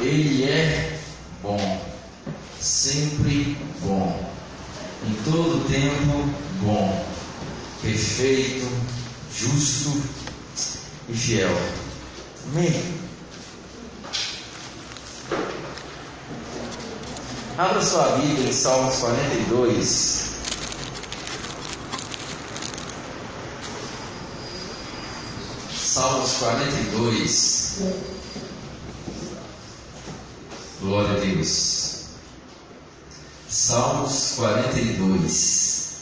Ele é bom, sempre bom, em todo tempo bom, perfeito, justo e fiel. Amém? Abra sua Bíblia em Salmos 42. Salmos 42. Glória a Deus. Salmos 42.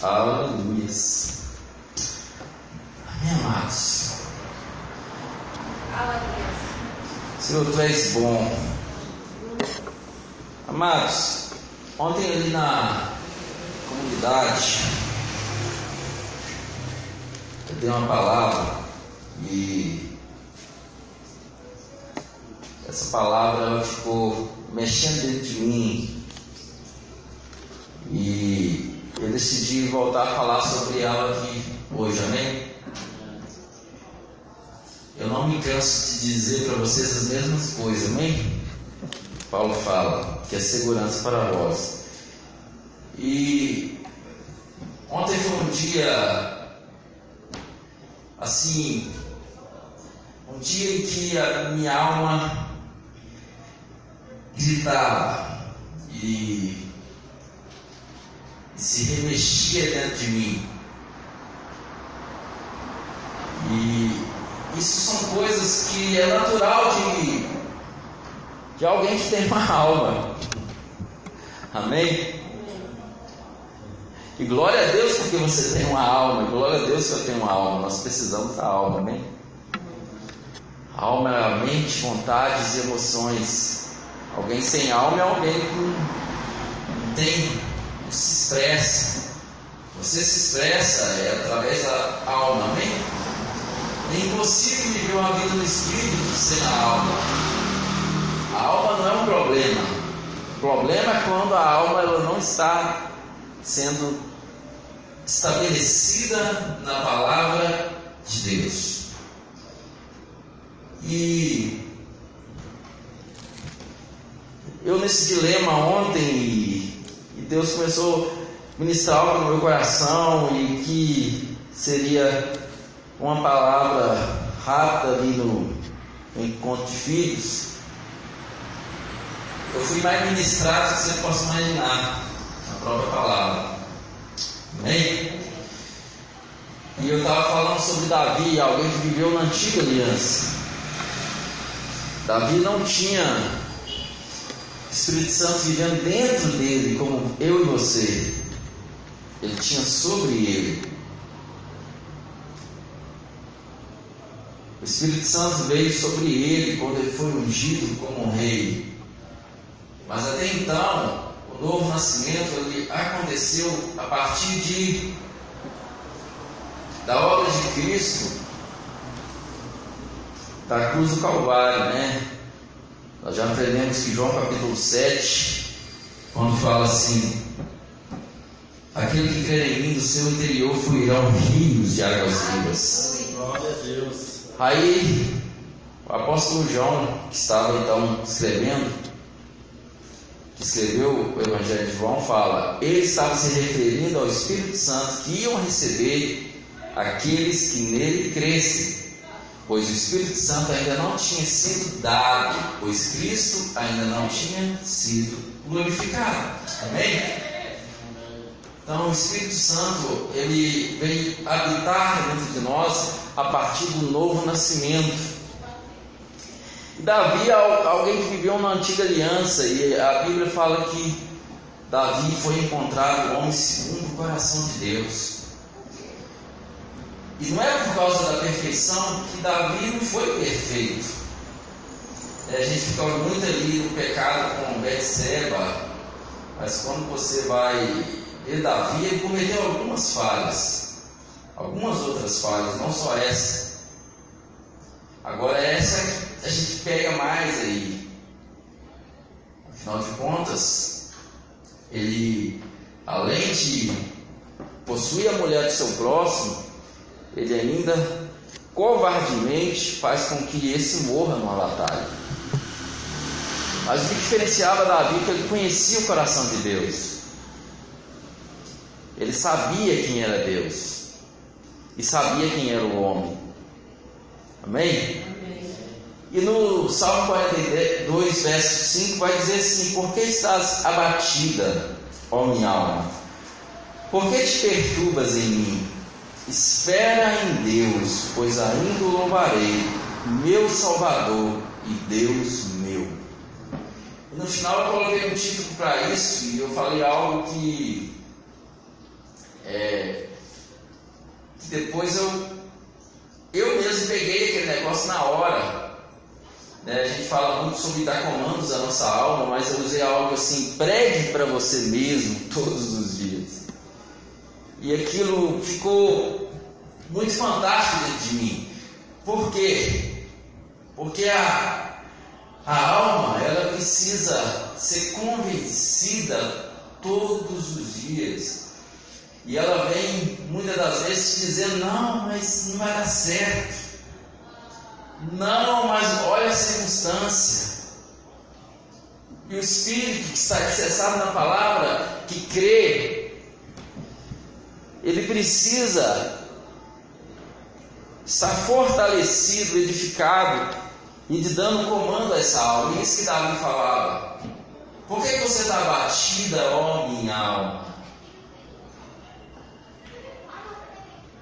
Aleluia. Amém, amados. Senhor, tu és bom. Amados, ontem ali na comunidade, dei uma palavra e essa palavra ficou mexendo dentro de mim e eu decidi voltar a falar sobre ela aqui hoje, amém? Eu não me canso de dizer para vocês as mesmas coisas, amém? Paulo fala que é segurança para vós. E ontem foi um dia assim, um dia em que a minha alma gritava e, e se remexia dentro de mim. E isso são coisas que é natural de de alguém que tem uma alma. Amém? E glória a Deus porque você tem uma alma. Glória a Deus que eu tenho uma alma. Nós precisamos da alma, amém? A alma é a mente, vontades e emoções. Alguém sem alma é alguém que não tem, não se expressa. Você se expressa é através da alma, amém? É impossível viver uma vida no espírito sem a alma. A alma não é um problema. O problema é quando a alma ela não está sendo estabelecida na palavra de Deus. E eu nesse dilema ontem e Deus começou a ministrar algo no meu coração e que seria uma palavra rápida ali no, no encontro de filhos. Eu fui mais ministrado do que você possa imaginar, própria palavra. Amém? E eu estava falando sobre Davi, alguém que viveu na antiga aliança. Davi não tinha Espírito Santo vivendo dentro dele, como eu e você. Ele tinha sobre ele. O Espírito Santo veio sobre ele quando ele foi ungido como rei. Mas até então, o novo nascimento ele aconteceu a partir de da obra de Cristo, da cruz do Calvário, né? Nós já aprendemos que João capítulo 7, quando fala assim, aquele que crer em mim, do seu interior fluirão rios de águas vivas. Glória a Deus. Aí, o apóstolo João, que estava então escrevendo, que escreveu o Evangelho de João, fala: ele estava se referindo ao Espírito Santo que iam receber aqueles que nele crescem, pois o Espírito Santo ainda não tinha sido dado, pois Cristo ainda não tinha sido glorificado. Amém? Então o Espírito Santo ele vem habitar dentro de nós a partir do novo nascimento. Davi é alguém que viveu na antiga aliança e a Bíblia fala que Davi foi encontrado homem segundo o coração de Deus. E não é por causa da perfeição que Davi não foi perfeito. É, a gente fica muito ali no pecado com Betseba, mas quando você vai ver Davi, ele cometeu algumas falhas, algumas outras falhas, não só essa. Agora essa a gente pega mais aí. Afinal de contas, ele, além de possui a mulher do seu próximo, ele ainda covardemente faz com que esse morra numa batalha. Mas o que diferenciava Davi é que ele conhecia o coração de Deus. Ele sabia quem era Deus e sabia quem era o homem. Amém? E no Salmo 42, verso 5, vai dizer assim: Por que estás abatida, ó minha alma? Por que te perturbas em mim? Espera em Deus, pois ainda o louvarei, meu Salvador e Deus meu. E no final eu coloquei um título para isso e eu falei algo que, é, que depois eu, eu mesmo peguei aquele negócio na hora. Né? A gente fala muito sobre dar comandos à nossa alma, mas eu usei algo assim: pregue para você mesmo todos os dias. E aquilo ficou muito fantástico dentro de mim. Por quê? Porque a, a alma, ela precisa ser convencida todos os dias. E ela vem muitas das vezes dizendo: não, mas não vai dar certo. Não, mas olha a circunstância. E o Espírito que está alicerçado na palavra, que crê, ele precisa estar fortalecido, edificado e de dando comando a essa alma. E isso que Davi falava. Por que você está batida, ó minha alma?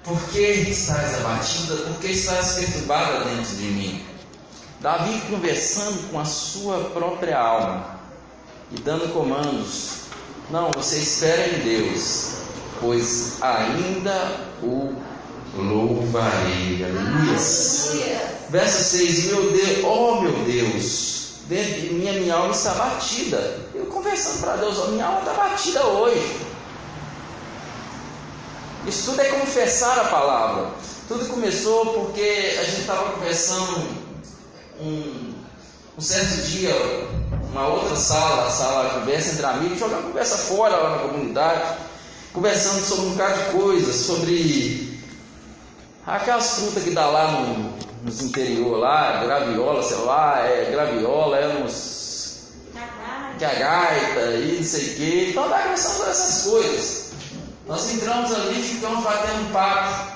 Por que estás abatida? Por que estás perturbada dentro de mim? Davi conversando com a sua própria alma e dando comandos. Não, você espera em Deus pois ainda o louvarei. Aleluia. Verso 6: Meu Deus, oh meu Deus, minha alma está batida. Eu conversando para Deus, a minha alma está batida hoje. Isso tudo é confessar a palavra. Tudo começou porque a gente estava conversando um, um certo dia, uma outra sala, a sala de conversa entre amigos, jogando conversa fora lá na comunidade conversando sobre um bocado de coisas, sobre aquelas frutas que dá lá no, nos interior lá, graviola, sei lá, é graviola, é nos gaita e não sei o que. Então dá conversando sobre essas coisas. Nós entramos ali e ficamos batendo papo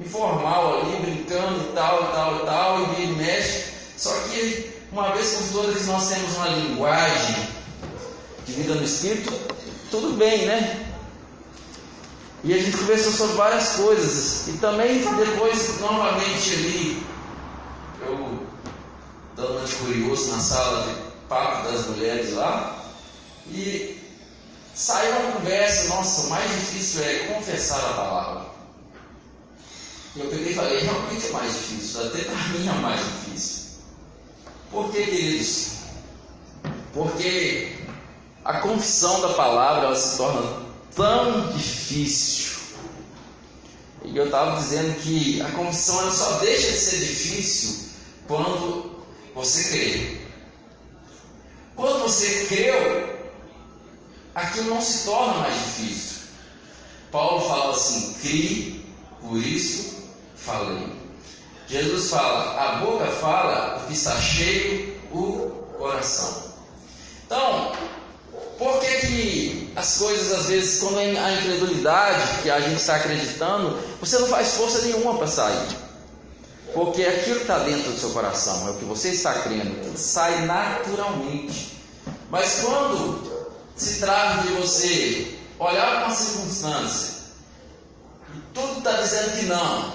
informal ali, brincando e tal, e tal, e tal, e vira mexe. Só que uma vez por todas nós temos uma linguagem de vida no Espírito, tudo bem, né? E a gente conversou sobre várias coisas. E também depois, novamente ali, eu dando de curioso na sala de papo das mulheres lá, e saiu uma conversa, nossa, o mais difícil é confessar a palavra. Eu peguei e falei, realmente é mais difícil, até para mim é mais difícil. Por que, queridos? Porque a confissão da palavra ela se torna tão difícil. E eu estava dizendo que a confissão ela só deixa de ser difícil quando você crê. Quando você creu, aquilo não se torna mais difícil. Paulo fala assim: crie, por isso falei. Jesus fala: a boca fala o que está cheio o coração. Então, por que, que as coisas, às vezes, quando a incredulidade que a gente está acreditando, você não faz força nenhuma para sair? Porque aquilo que está dentro do seu coração é o que você está crendo, sai naturalmente. Mas quando se trata de você olhar para uma circunstância e tudo está dizendo que não,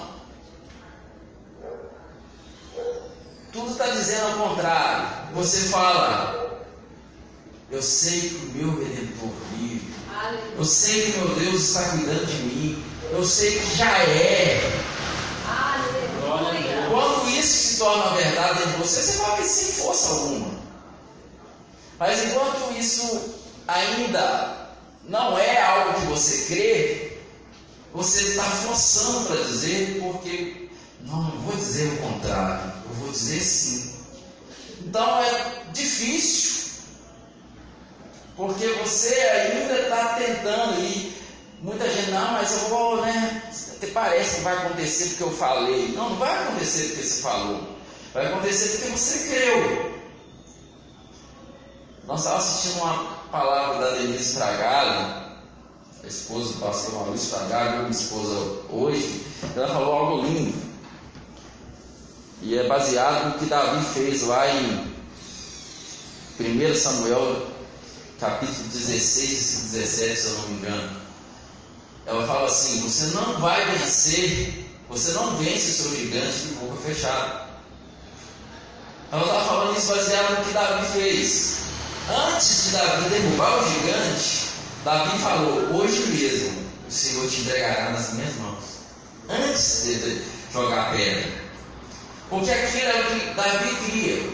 tudo está dizendo ao contrário, você fala, eu sei que o meu Redentor vive. Eu sei que meu Deus está cuidando de mim. Eu sei que já é. Quando isso se torna verdade de você, você vai sem força alguma. Mas enquanto isso ainda não é algo que você crê, você está forçando para dizer, porque não, não vou dizer o contrário, eu vou dizer sim. Então é difícil porque você ainda está tentando e Muita gente, não, mas eu vou, né? Até parece que vai acontecer porque eu falei. Não, não vai acontecer porque você falou. Vai acontecer porque você creu. Nós estávamos assistindo uma palavra da Denise Fragalho, a esposa do pastor Maurício Fragalho, minha esposa hoje. Ela falou algo lindo. E é baseado no que Davi fez lá em 1 Samuel, capítulo 16 e 17, se eu não me engano. Ela fala assim: Você não vai vencer, você não vence o seu gigante de boca fechada. Ela estava falando isso baseado no que Davi fez. Antes de Davi derrubar o gigante, Davi falou: Hoje mesmo o Senhor te entregará nas minhas mãos. Antes de jogar a pedra. Porque aquilo era o que Davi queria.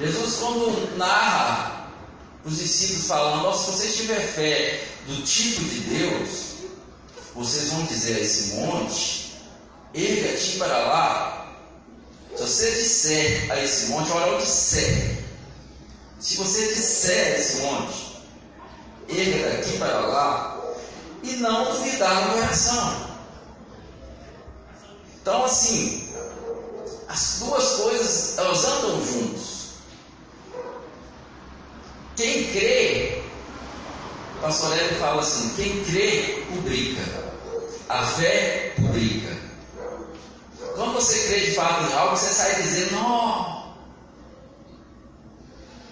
Jesus, quando narra os discípulos falando: Se você tiver fé do tipo de Deus, vocês vão dizer a esse monte: erga-te para lá. Se você disser a esse monte, olha o disser. Se você disser esse monte, erga daqui para lá, e não duvidar no coração. Então, assim, as duas coisas elas andam juntos. Quem crê, o pastor Hélio fala assim: quem crê, publica. A fé publica. Quando você crê de fato em algo, você sai dizendo, não,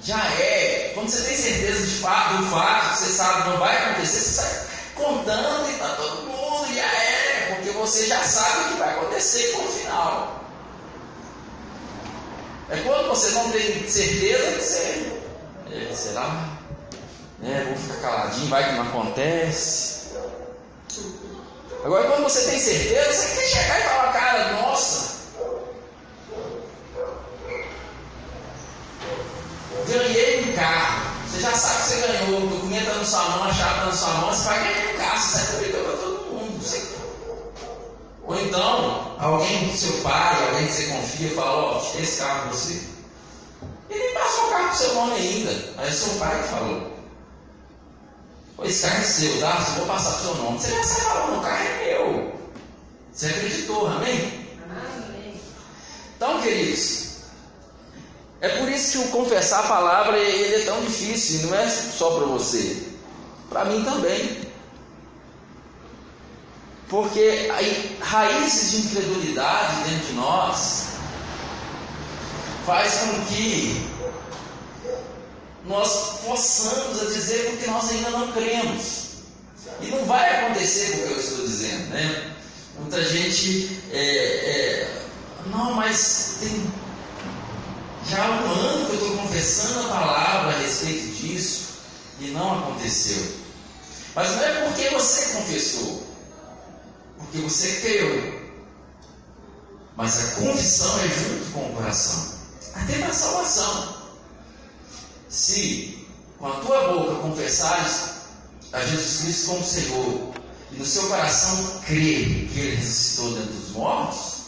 já é. Quando você tem certeza de fato, do fato, você sabe que não vai acontecer, você sai contando e para todo mundo, já é, porque você já sabe o que vai acontecer com o final. É quando você não tem certeza que você, é, será? É, vou ficar caladinho, vai que não acontece. Agora, quando você tem certeza, você tem que chegar e falar, cara, nossa, ganhei um carro. Você já sabe que você ganhou, o documento está na sua mão, a chave está na sua mão, você vai ganhar um carro, você sai prometendo para todo mundo. Você... Ou então, alguém do seu pai, alguém que você confia, fala, ó, oh, esse carro para você. E nem passou o carro para o seu nome ainda. Aí é seu pai que falou. Esse carro é seu, tá? Vou passar o seu nome. Você já sai falando, o carro é meu. Você acreditou, amém? Amém. Então, queridos, é por isso que o confessar a palavra ele é tão difícil, não é só para você, para mim também. Porque aí, raízes de incredulidade dentro de nós faz com que nós possamos a dizer porque nós ainda não cremos. E não vai acontecer o que eu estou dizendo, né? Muita gente, é, é, não, mas tem já há um ano que eu estou confessando a palavra a respeito disso e não aconteceu. Mas não é porque você confessou, porque você creu. Mas a confissão é junto com o coração, até para a salvação. Se com a tua boca confessares a Jesus Cristo como Senhor e no seu coração crer que Ele ressuscitou dentre os mortos,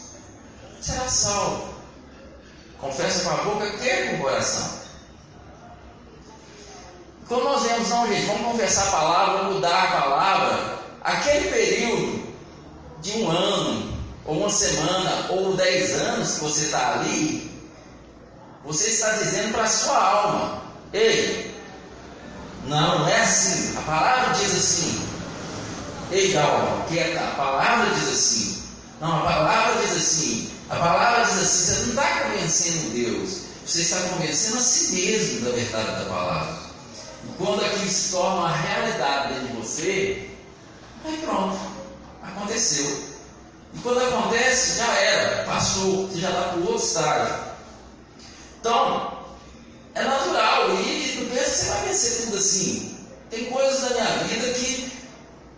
será salvo. Confessa com a boca, crê com o coração. Quando nós vemos, não, gente, vamos confessar a palavra, mudar a palavra, aquele período de um ano, ou uma semana, ou dez anos que você está ali, você está dizendo para a sua alma: Ei, não, não é assim. A palavra diz assim. Ei, calma, quieta. A palavra diz assim. Não, a palavra diz assim. A palavra diz assim. Você não está convencendo Deus. Você está convencendo a si mesmo da verdade da palavra. E quando aquilo se torna uma realidade dentro de você, aí pronto, aconteceu. E quando acontece, já era, passou, você já está para o outro estágio. Então, é natural. E não pensa que você vai vencer tudo assim. Tem coisas da minha vida que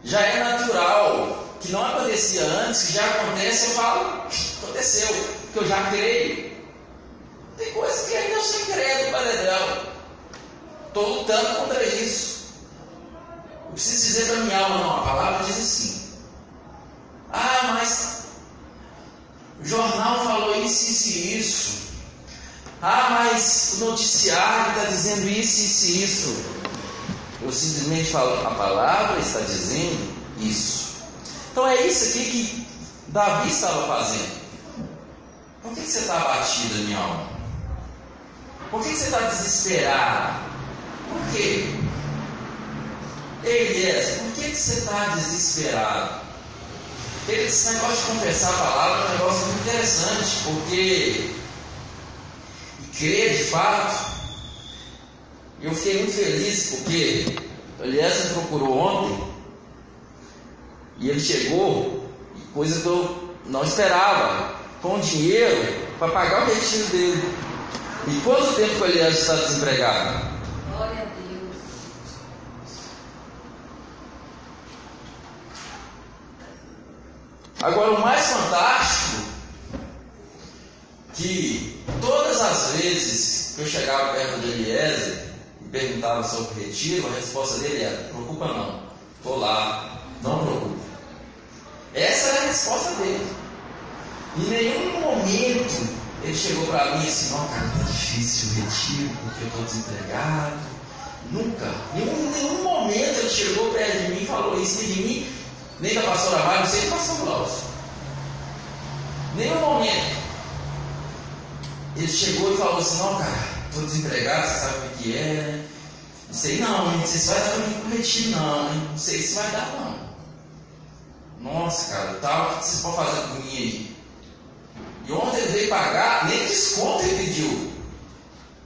já é natural, que não acontecia antes, que já acontece, eu falo, aconteceu, porque eu já creio. Tem coisas que ainda eu sou incrédulo, Padre Estou lutando contra isso. Eu preciso dizer para minha alma, não, a palavra diz assim. Ah, mas o jornal falou isso, isso e isso. Ah, mas o noticiário está dizendo isso, isso e isso. Eu simplesmente falo, a palavra está dizendo isso. Então é isso aqui que Davi estava fazendo. Por que, você está abatido, minha alma? Por que, você está desesperado? Por quê? Elias, por que, que você está desesperado? Esse negócio de confessar a palavra é um negócio muito interessante, porque crer de fato, eu fiquei muito feliz porque Elias me procurou ontem e ele chegou, coisa que eu não esperava, com dinheiro para pagar o retiro dele. E quanto tempo que o Elias está desempregado? Glória a Deus. Agora, o mais fantástico que todas as vezes que eu chegava perto de Eliezer e perguntava sobre o retiro, a resposta dele era: preocupa não, estou lá, não preocupa. Essa era a resposta dele. Em nenhum momento ele chegou para mim assim: não, cara, está difícil o retiro porque eu estou desempregado. Nunca, em nenhum, nenhum momento ele chegou perto de mim e falou isso, de mim, nem da pastora Mário, não sei do pastor Glaucio. Nenhum momento. Ele chegou e falou assim, não, cara, estou desempregado, você sabe o que é? Não sei não, hein? Não sei se vai dar para mim pro retiro, não, hein? Não sei se vai dar, não. Nossa, cara, tal, o que vocês podem fazer por mim aí? E ontem ele veio pagar, nem desconto ele pediu.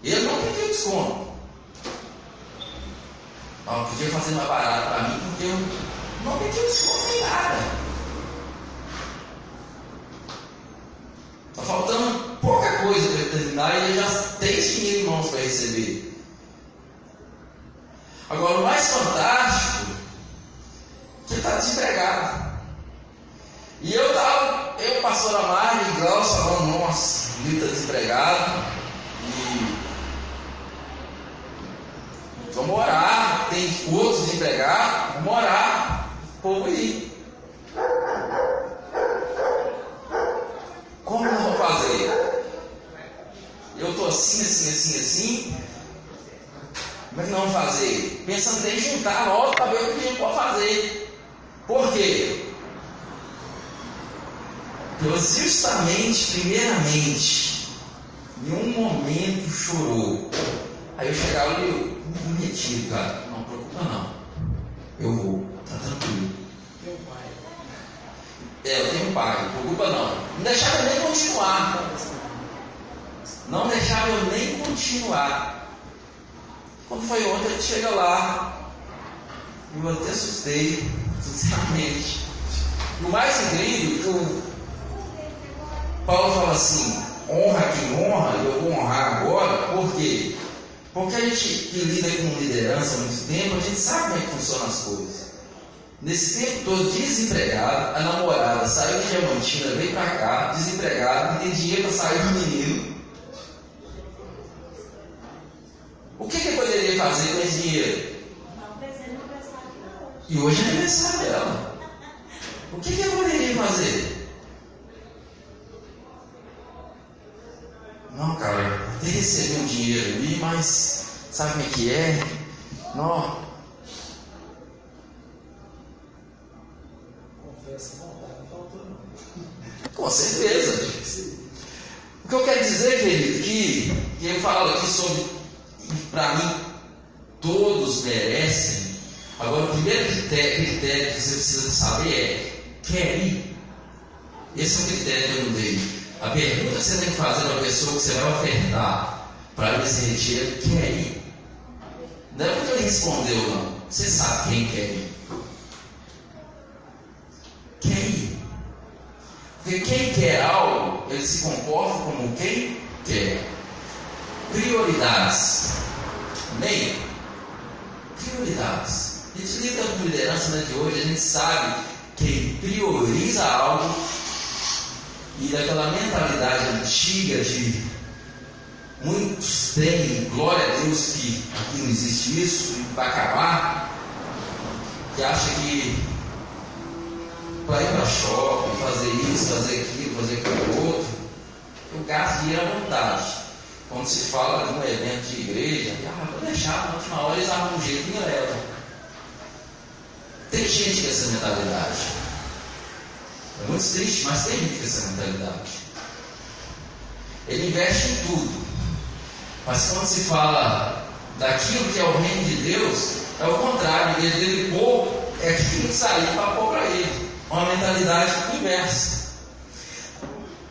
Ele não pediu desconto. Não, podia fazer mais barato para mim, porque eu não pedi desconto nem nada. Está faltando pouca coisa para ele terminar e ele já tem dinheiro em mãos para receber. Agora, o mais fantástico que ele está desempregado. E eu estava, eu, pastor Amar e Glaucio falando, nossa, está desempregado. E vamos orar, tem outros desempregados, vamos orar, o povo ir. Como nós vamos fazer? Eu estou assim, assim, assim, assim. Como é que nós vamos fazer? Pensando em juntar nós para ver o que a gente pode fazer. Por quê? Deus justamente, primeiramente, em um momento chorou. Aí eu chegava e eu, retiro, cara. Não preocupa não. Eu vou, tá tranquilo. É, eu tenho pai, não preocupa não. Não deixava eu nem continuar. Não deixava eu nem continuar. Quando foi ontem, ele chega lá. Eu até assustei, sinceramente. O mais incrível, o Paulo fala assim, honra quem honra, e eu vou honrar agora, por quê? Porque a gente que lida com liderança há muito tempo, a gente sabe como é que funcionam as coisas. Nesse tempo todo, desempregado, a namorada saiu de Diamantina, veio para cá, desempregado, não tem dinheiro para sair do menino. O que, que eu poderia fazer com esse dinheiro? E hoje é aniversário dela. O que, que eu poderia fazer? Não, cara, até receber um dinheiro ali, mas sabe como é que é? Não. Com certeza. O que eu quero dizer, querido, que, que eu falo aqui sobre, para mim, todos merecem. Agora, o primeiro critério, critério que você precisa saber é: quer ir? Esse é o critério que eu não dei. A pergunta que você tem que fazer para a pessoa que você vai ofertar para ele se retirar, quer ir? Não é porque ele respondeu, não. Você sabe quem quer ir. Quer ir. Porque quem quer algo, ele se comporta como quem quer. Prioridades. Amém? Prioridades. A gente lida com liderança né, de hoje, a gente sabe quem prioriza algo e daquela mentalidade antiga de muitos têm, glória a Deus que aqui não existe isso, e vai acabar, que acha que para ir para shopping, fazer isso, fazer aquilo, fazer aquilo outro, eu gasto dinheiro à vontade. Quando se fala de um evento de igreja, ah, vou deixar, na última hora eles arrumam um jeito e levam. Tem gente com essa mentalidade. É muito triste, mas tem gente com essa mentalidade. Ele investe em tudo. Mas quando se fala daquilo que é o reino de Deus, é o contrário. Vez dele pôr, é aquilo que sair para pôr para ele. Uma mentalidade inversa.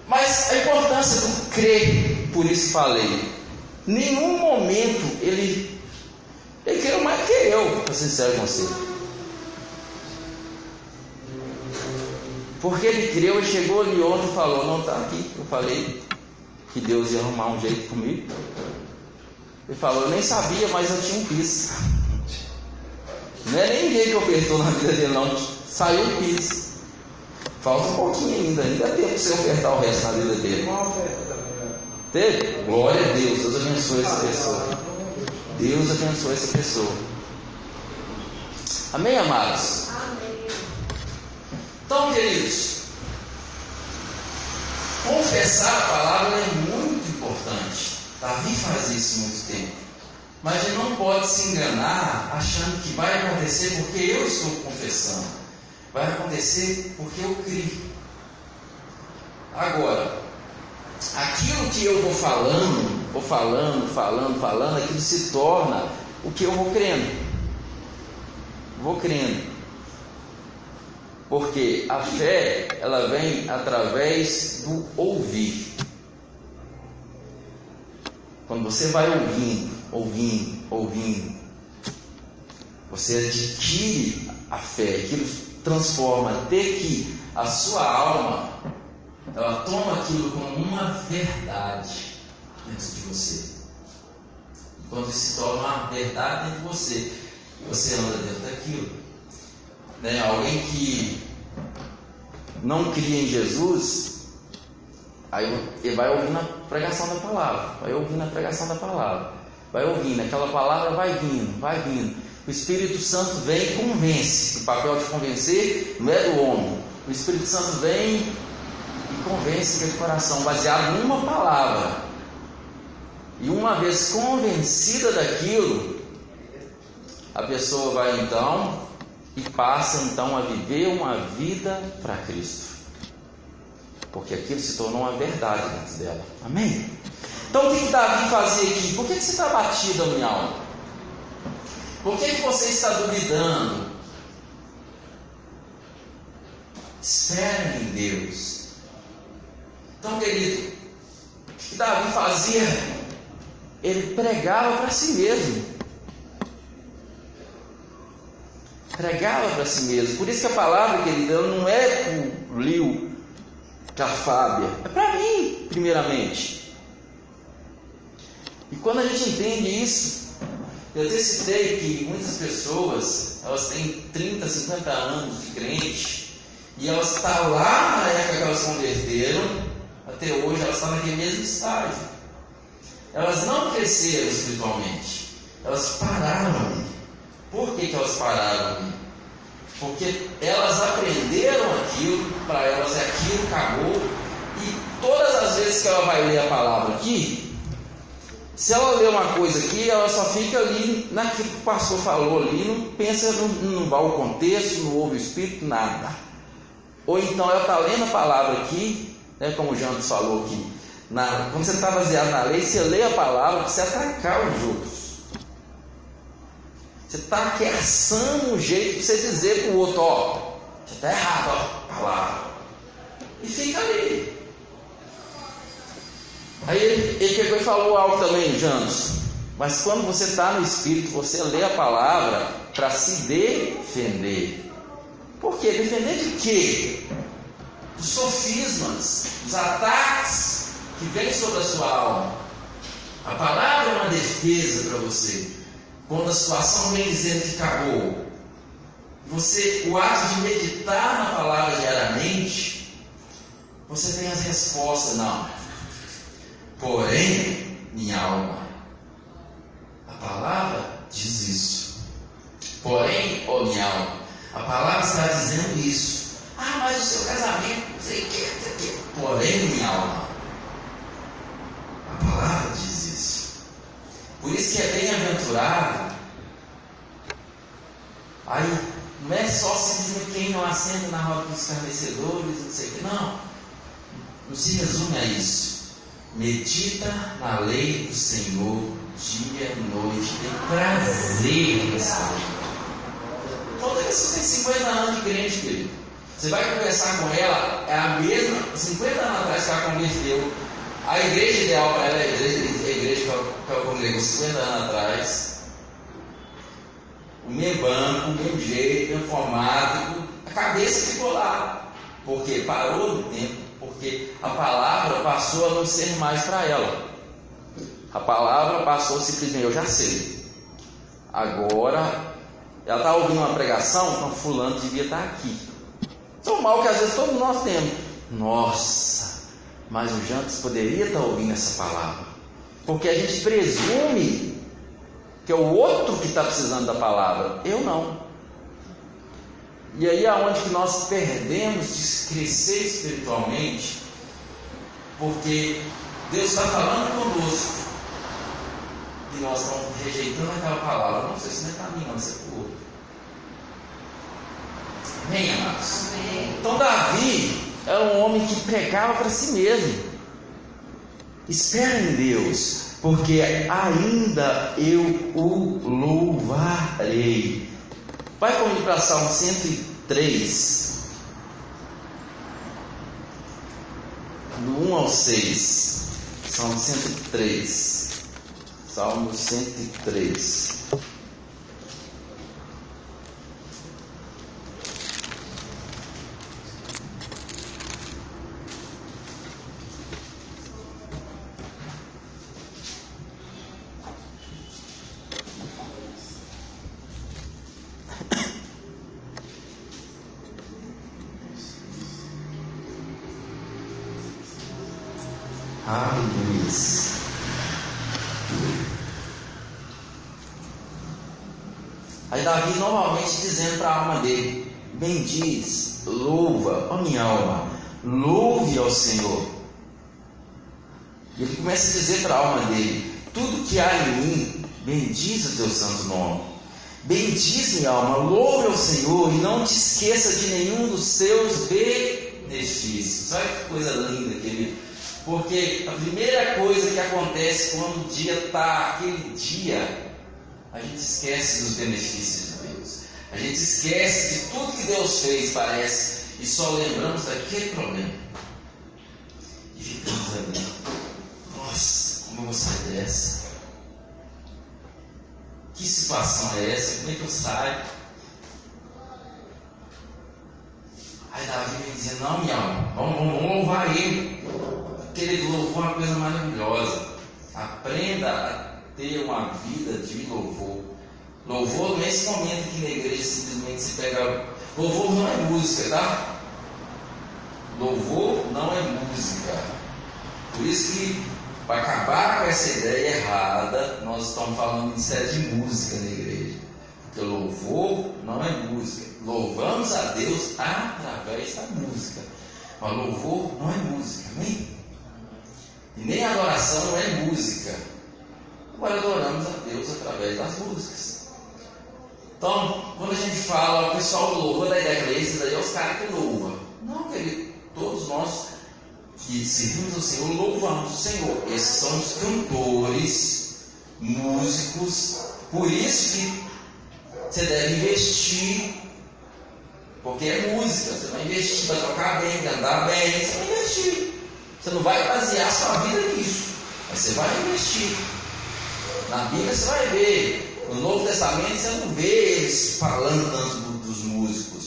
Mas a importância do crer, por isso falei. Nenhum momento ele, ele mais que eu, para ser sincero com você. Porque ele creu e chegou ali ontem e falou, não está aqui. Eu falei que Deus ia arrumar um jeito comigo. Ele falou, eu nem sabia, mas eu tinha um pis. Não é ninguém que apertou na vida dele, não. Saiu um pis. Falta um pouquinho ainda, ainda tempo de você ofertar o resto na vida dele. Teve? Glória a Deus, Deus abençoe essa pessoa. Deus abençoe essa pessoa. Amém, amados? Então, queridos, confessar a palavra é muito importante. Davi faz isso muito tempo. Mas ele não pode se enganar achando que vai acontecer porque eu estou confessando. Vai acontecer porque eu crio. Agora, aquilo que eu vou falando, vou falando, falando, falando, aquilo se torna o que eu vou crendo. Vou crendo. Porque a fé, ela vem através do ouvir. Quando você vai ouvindo, ouvindo, ouvindo, você adquire a fé, aquilo transforma até que a sua alma ela toma aquilo como uma verdade dentro de você. Quando isso se torna uma verdade dentro de você, você anda dentro daquilo. Né? Alguém que não cria em Jesus, aí ele vai ouvindo a pregação da palavra, vai ouvindo a pregação da palavra, vai ouvindo, aquela palavra vai vindo, vai vindo. O Espírito Santo vem e convence. O papel de convencer não é do homem. O Espírito Santo vem e convence aquele coração, baseado numa palavra. E uma vez convencida daquilo, a pessoa vai então e passa então a viver uma vida para Cristo. Porque aquilo se tornou uma verdade dentro dela. Amém? Então o que Davi fazia aqui? Por que, que você está batido a minha alma? Por que, que você está duvidando? Espere em Deus. Então, querido, o que Davi fazia? Ele pregava para si mesmo. Pregava para si mesmo. Por isso que a palavra, querido, não é para o Liu, para a Fábia. É para mim, primeiramente. E quando a gente entende isso, eu até citei que muitas pessoas, elas têm 30, 50 anos de crente, e elas estão tá lá na época que elas converteram, até hoje elas estão naquele mesmo estágio. Elas não cresceram espiritualmente, elas pararam. Por que, que elas pararam? Porque elas aprenderam aquilo, para elas aquilo acabou, e todas as vezes que ela vai ler a palavra aqui, se ela lê uma coisa aqui, ela só fica ali naquilo que o pastor falou ali, não pensa, não, ao contexto, não ouve o Espírito, nada. Ou então ela está lendo a palavra aqui, né, como o Jantos falou aqui, na, quando você está baseado na lei, você lê a palavra para você atacar os outros. Você está aqui assando um jeito para você dizer para o outro, ó, você está errado, ó, a palavra. E fica ali. Aí ele, ele pegou e falou algo também, Janos. Mas quando você está no Espírito, você lê a palavra para se defender. Por quê? Defender de quê? Dos sofismas, dos ataques que vêm sobre a sua alma. A palavra é uma defesa para você. Quando a situação vem dizendo que acabou, você, o ato de meditar na palavra diariamente, você tem as respostas. Não, Porém, minha alma, a palavra diz isso. Porém, ó oh, minha alma, a palavra está dizendo isso. Ah, mas o seu casamento, não sei o que, não sei o que. Porém, minha alma, a palavra diz isso. Por isso que é bem-aventurado. Aí, Não é só simplesmente quem não assenta na roda dos escarnecedores, não sei o que. Não. Não se resume a isso. Medita na lei do Senhor dia e noite. Tem prazer nessa lei. Toda você tem 50 anos de crente, querido, você vai conversar com ela, é a mesma, 50 anos atrás que ela converteu. A igreja ideal para ela é a igreja, a igreja que ela congregou 50 anos atrás. O mesmo banco, o mesmo jeito, mesmo formato, a cabeça ficou lá. Porque parou no tempo, porque a palavra passou a não ser mais para ela. A palavra passou simplesmente, eu já sei. Agora, ela está ouvindo uma pregação, então fulano devia estar tá aqui. Um mal que às vezes todos nós temos. Nossa, mas o Jantes poderia estar ouvindo essa palavra. Porque a gente presume que é o outro que está precisando da palavra. Eu não. E aí aonde que nós perdemos de crescer espiritualmente, porque Deus está falando conosco e nós estamos rejeitando aquela palavra. Não sei se não é para mim, se é para o outro. Amém, amados? Então Davi é um homem que pregava para si mesmo. Espera em Deus, porque ainda eu o louvarei. Vai comigo para Salmo 103, do 1 ao 6. Salmo 103. Salmo 103. Ao Senhor. E ele começa a dizer para a alma dele: Tudo que há em mim, bendiz o teu santo nome. Bendiz minha alma, louve ao Senhor e não te esqueça de nenhum dos seus benefícios. Olha que coisa linda, querido. Porque a primeira coisa que acontece quando o dia está aquele dia a gente esquece dos benefícios de Deus. A gente esquece de tudo que Deus fez, parece, e só lembramos daquele problema. E ficamos ali. Nossa, como eu vou sair dessa? Que situação é essa? Como é que eu saio? Aí Davi vem dizer, não, minha alma, vamos, vamos, vamos louvar ele. Porque ele louvou uma coisa maravilhosa. Aprenda a ter uma vida de louvor. Louvor não é momento que na igreja simplesmente se pega. Louvor não é música, tá? Louvor não é música. Por isso que, para acabar com essa ideia errada, nós estamos falando em série de música na igreja. Porque louvor não é música. Louvamos a Deus através da música. Mas louvor não é música, amém? E nem adoração é música. Agora adoramos a Deus através das músicas. Então, quando a gente fala, o pessoal louva da ideia que esses daí é os caras que louvam. Não, querido, todos nós que servimos ao Senhor, louvamos o Senhor. Esses são os cantores, músicos. Por isso que você deve investir, porque é música. Você vai investir, vai tocar bem, cantar bem, você vai investir. Você não vai basear sua vida nisso, mas você vai investir. Na Bíblia você vai ver, no Novo Testamento você não vê eles falando tanto dos músicos,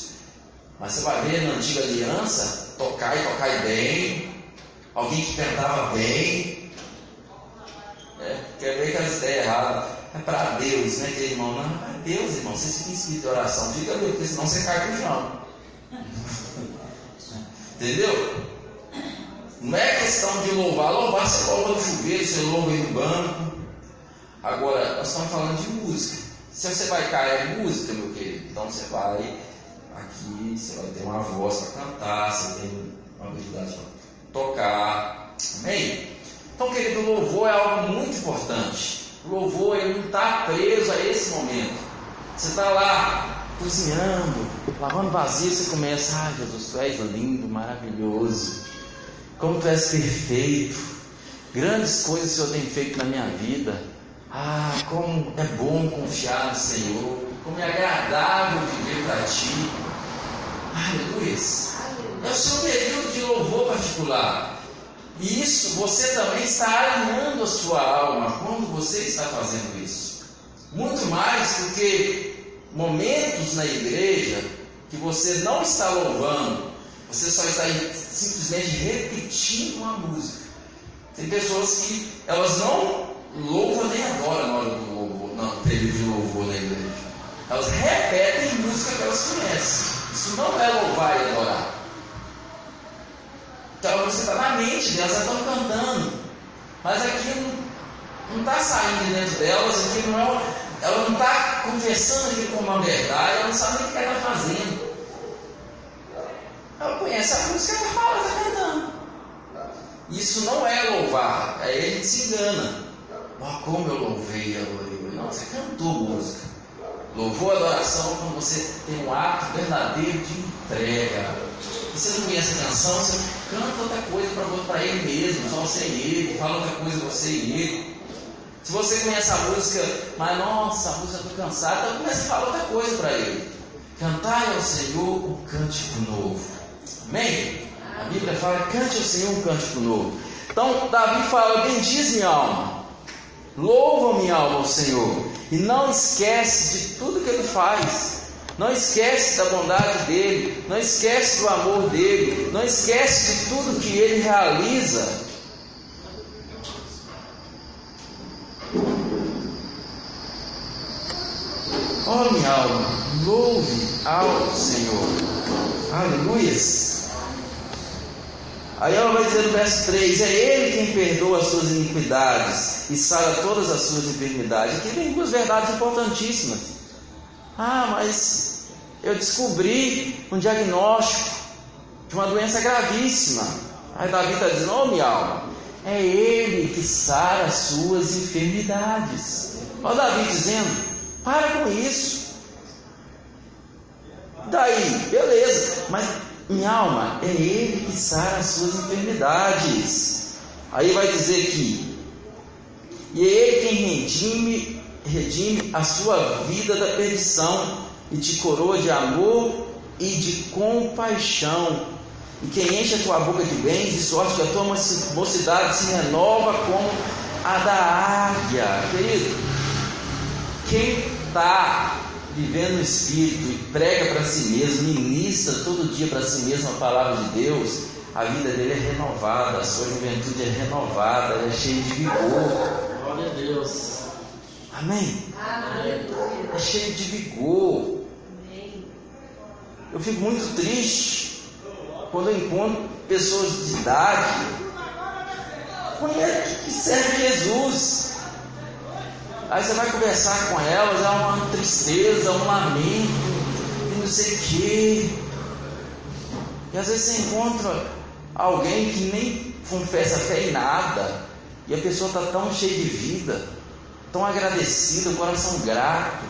mas você vai ver na Antiga Aliança tocar e tocar bem, alguém que cantava bem. É, quer ver que as ideias erradas é para Deus, né? Que irmão, não, é Deus, irmão, você fica em de oração, fica bem, porque senão você cai no chão. Entendeu? Não é questão de louvar, louvar você louva no chuveiro, você louva no banco. Agora, nós estamos falando de música. Se você vai cair em música, meu querido, então você vai aqui, você vai ter uma voz para cantar, você tem uma habilidade para tocar. Amém? Então, querido, o louvor é algo muito importante. O louvor ele não está preso a esse momento. Você está lá cozinhando, lavando vasilha, você começa, ai Jesus, tu és lindo, maravilhoso, como tu és perfeito, grandes coisas o Senhor tem feito na minha vida. Ah, como é bom confiar no Senhor, como é agradável viver para ti. Aleluia. É o seu período de louvor particular. E isso você também está alinhando a sua alma quando você está fazendo isso. Muito mais do que momentos na igreja que você não está louvando, você só está simplesmente repetindo uma música. Tem pessoas que elas não louvam nem adoram na hora do louvor, no período de louvor na igreja. Elas repetem música que elas conhecem. Isso não é louvar e adorar. Então você está na mente delas, elas estão cantando. Mas aquilo não está saindo de dentro delas, aquilo não é, ela não está conversando aquilo como uma verdade, ela não sabe o que ela está fazendo. Ela conhece a música que ela está cantando. Isso não é louvar, aí a gente se engana. Oh, como eu louvei, eu louvei. Não, você cantou música. Louvor, adoração, quando você tem um ato verdadeiro de entrega você não conhece a canção, você canta outra coisa para ele mesmo, só você e ele, fala outra coisa você e ele. Se você conhece a música, mas nossa, a música estou cansado, então começa a falar outra coisa para ele. Cantai ao Senhor um cântico novo. Amém? A Bíblia fala, cante ao Senhor um cântico novo. Então, Davi fala, bendiz minha alma, louva minha alma ao Senhor, e não esquece de tudo que ele faz. Não esquece da bondade dele, não esquece do amor dele, não esquece de tudo que ele realiza. Ó oh, minha alma, louve ao Senhor. Aleluias. Aí ela vai dizer no verso 3: É Ele quem perdoa as suas iniquidades e sara todas as suas enfermidades. Aqui vem duas verdades importantíssimas. Ah, mas eu descobri um diagnóstico de uma doença gravíssima. Aí Davi está dizendo: Ô oh, minha alma, é Ele que sara as suas enfermidades. Olha Davi dizendo: para com isso. Daí, beleza, mas minha alma, é Ele que sara as suas enfermidades. Aí vai dizer que, e é Ele quem redime redime a sua vida da perdição e te coroa de amor e de compaixão. E quem enche a tua boca de bens e sorte que a tua mocidade se renova como a da águia. Querido, quem está vivendo no Espírito e prega para si mesmo, ministra todo dia para si mesmo a palavra de Deus, a vida dele é renovada, a sua juventude é renovada, é cheia de vigor. Glória a Deus. Amém? Amém. É cheio de vigor. Amém. Eu fico muito triste quando eu encontro pessoas de idade que servem Jesus. Aí você vai conversar com elas, é uma tristeza, um lamento, e não sei o quê. E às vezes você encontra alguém que nem confessa fé em nada, e a pessoa está tão cheia de vida tão agradecido, um coração grato.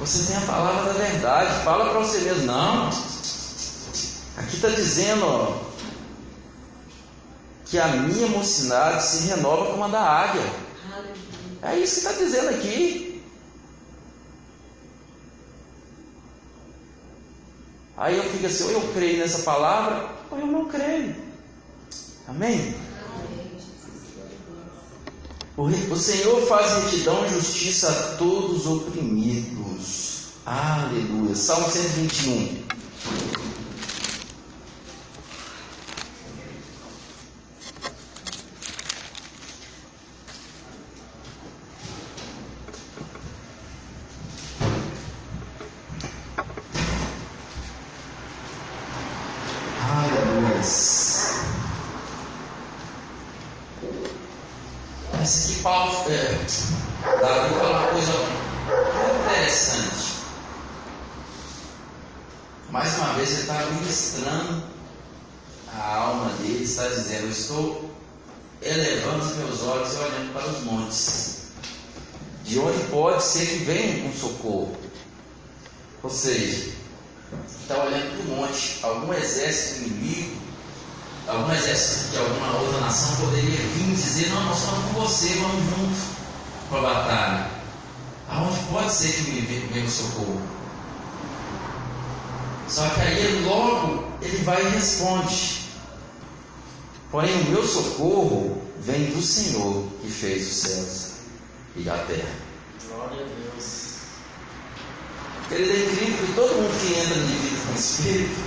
Você tem a palavra da verdade, fala para você mesmo, não. Aqui está dizendo ó, que a minha mocidade se renova como a da águia. É isso que está dizendo aqui. Aí eu fico assim, ou eu creio nessa palavra, ou eu não creio. Amém? O Senhor faz retidão e justiça a todos os oprimidos. Aleluia. Salmo 121. Vamos juntos para a batalha. Aonde pode ser que me venha o socorro? Só que aí ele logo ele vai e responde. Porém o meu socorro vem do Senhor que fez os céus e a terra. Glória a Deus. Querido, é incrível que todo mundo que entra de vida com o Espírito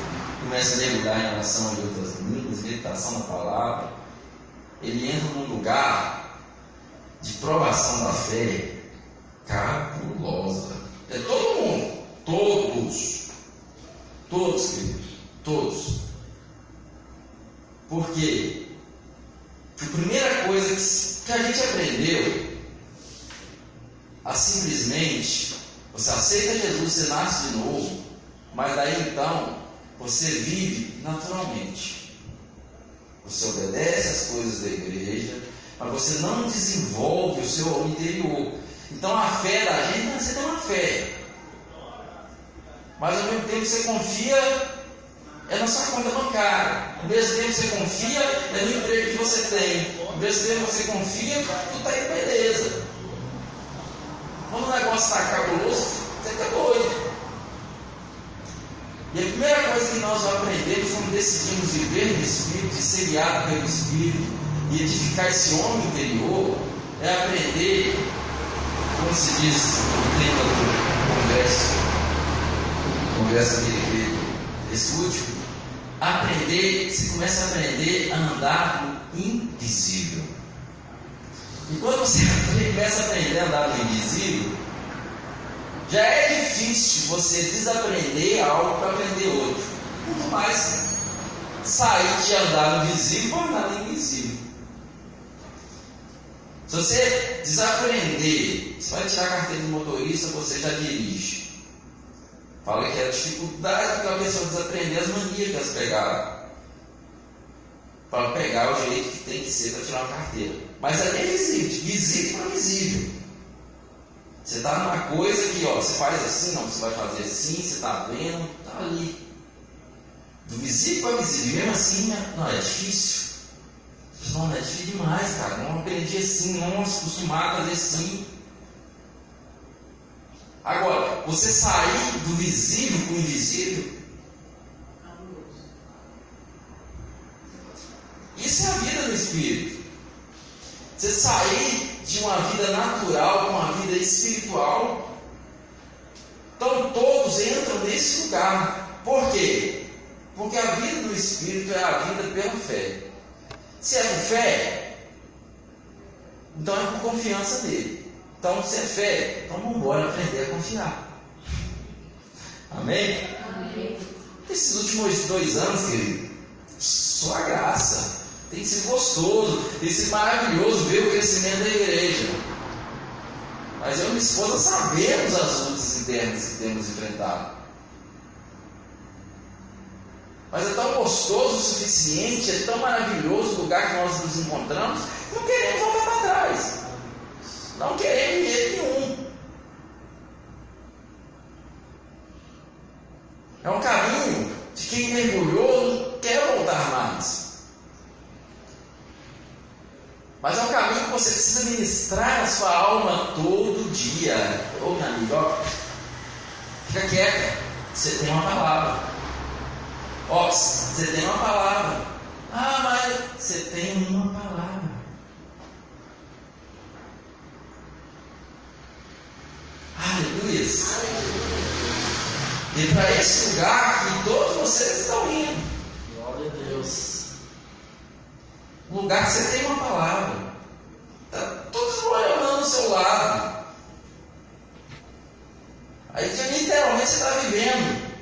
começa a mergulhar em oração de outras línguas, meditação na palavra, ele entra num lugar de provação da fé cabulosa. É todo mundo, todos, todos, queridos, todos. Por quê? A primeira coisa que a gente aprendeu a simplesmente você aceita Jesus, você nasce de novo, mas daí então você vive naturalmente. Você obedece às coisas da igreja, mas você não desenvolve o seu interior. Então a fé da gente, você tem uma fé. Mas ao mesmo tempo você confia é na sua conta bancária. Ao mesmo tempo você confia é no emprego que você tem. Ao mesmo tempo você confia, tudo está aí beleza. Quando o negócio está cabuloso, você fica doido. E a primeira coisa que nós aprendemos quando decidimos viver no Espírito, ser guiado pelo Espírito, e edificar esse homem interior, é aprender, como se diz no tema do congresso, congresso aquele, esse último, aprender, você começa a aprender a andar no invisível. E quando você começa a aprender a andar no invisível, já é difícil você desaprender algo para aprender outro. Muito mais sair de andar no visível para andar no invisível. Se você desaprender, você vai tirar a carteira de motorista, você já dirige. Fala que é a dificuldade que a pessoa desaprender as manias que elas pegaram. Para pegar o jeito que tem que ser para tirar uma carteira. Mas é bem visível, visível para visível. Você está numa coisa que, ó, você faz assim, não, você vai fazer assim, você está vendo, está ali. Do visível para visível. Mesmo assim, não, é difícil. Não, é difícil demais, cara. Não aprendi assim, não acostumado a fazer assim. Agora, você sair do visível para o invisível, isso é a vida do Espírito. Você sair de uma vida natural para uma vida espiritual. Então todos entram nesse lugar. Por quê? Porque a vida do Espírito é a vida pela fé. Se é por fé, então é por confiança nele. Então, se é fé, então vamos embora aprender a confiar. Amém? Amém? Esses últimos dois anos, querido, só a graça. Tem sido gostoso, tem sido maravilhoso ver o crescimento da igreja. Mas eu e minha esposa sabemos as lutas internas que temos enfrentado. Mas é tão gostoso o suficiente, é tão maravilhoso o lugar que nós nos encontramos, não queremos voltar para trás. Não queremos jeito nenhum. É um caminho de quem mergulhou não quer voltar mais. Mas é um caminho que você precisa ministrar a sua alma todo dia. Ô meu amigo, ó, fica quieto. Você tem uma palavra. Ó, você tem uma palavra. Ah, mas você tem uma palavra. Aleluia. E para esse lugar que todos vocês estão indo. Glória a Deus. Um lugar que você tem uma palavra. Está todos olhando do seu lado. Aí literalmente você está vivendo.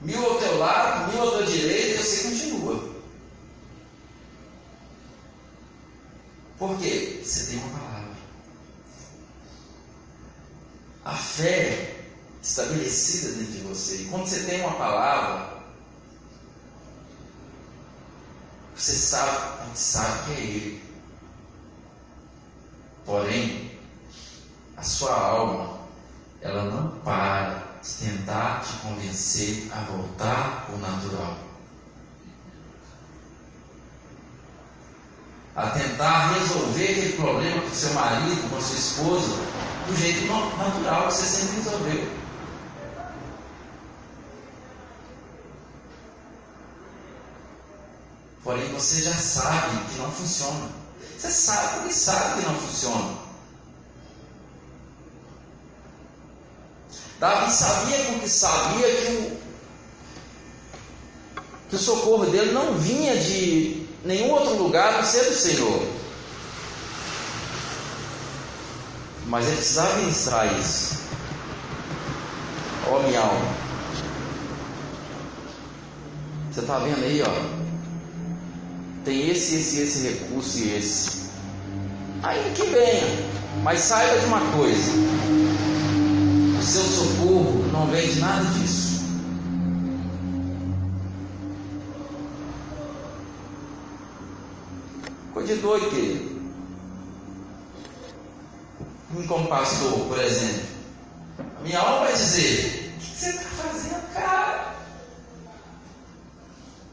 Mil ao teu lado, mil à tua direita, e você continua. Por quê? Você tem uma palavra. A fé estabelecida dentro de você. E quando você tem uma palavra, Você sabe, a gente sabe que é Ele. Porém, a sua alma, ela não para de tentar te convencer a voltar ao natural. A tentar resolver aquele problema com seu marido, com sua esposa, do jeito natural que você sempre resolveu. Porém, você já sabe que não funciona. Você sabe porque sabe que não funciona. Davi sabia porque sabia que o, que o socorro dele não vinha de nenhum outro lugar a ser do Senhor. Mas ele precisava ministrar isso. Ó oh, minha alma. Você está vendo aí, ó tem esse, esse, esse recurso e esse. Aí que venha, mas saiba de uma coisa: o seu socorro não vem de nada disso. Doido, querido. Como pastor, por exemplo. A minha alma vai dizer: O que você está fazendo, cara?